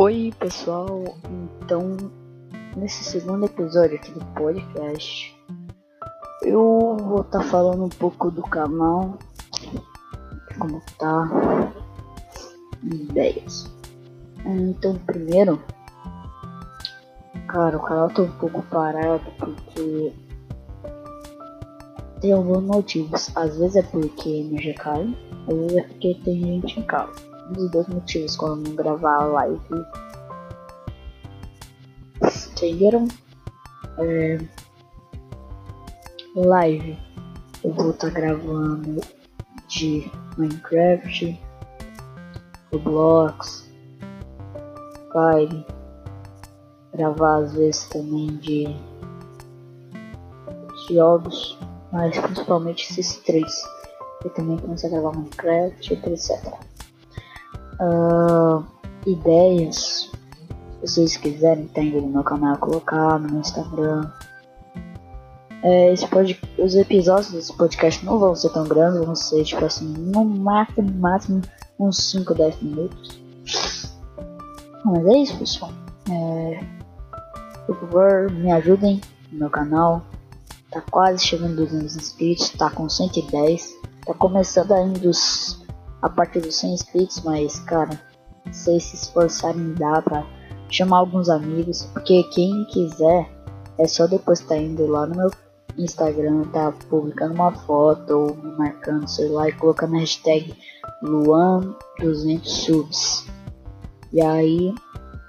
Oi pessoal, então nesse segundo episódio aqui do podcast eu vou estar tá falando um pouco do canal, como tá, ideias. Então primeiro, cara, o canal tá um pouco parado porque tem alguns motivos. Às vezes é porque energia cai, às vezes é porque tem gente em casa um dos dois motivos quando não gravar a live. Entenderam? É... Live. Eu vou estar tá gravando de Minecraft, Roblox, Fire. Gravar às vezes também de jogos, mas principalmente esses três. Eu também comecei a gravar Minecraft, etc uh, ideias, se vocês quiserem, tem no meu canal colocar no Instagram. É, esse pod, os episódios desse podcast não vão ser tão grandes, vão ser tipo assim, no máximo, máximo uns 5, 10 minutos. Mas é isso, pessoal. É, por favor, me ajudem no meu canal. Tá quase chegando 200 inscritos, tá com 110. Tá começando ainda os a partir dos 100 inscritos, mas cara, vocês se esforçarem dá pra chamar alguns amigos, porque quem quiser é só depois tá indo lá no meu Instagram, tá publicando uma foto ou me marcando, sei lá, e colocando a hashtag Luan200 subs. E aí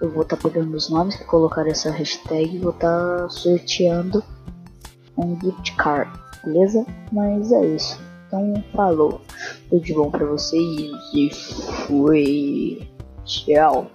eu vou estar tá pegando os nomes que colocaram essa hashtag e vou estar tá sorteando um gift card, beleza? Mas é isso. Então, falou tudo de bom para vocês e foi. Tchau.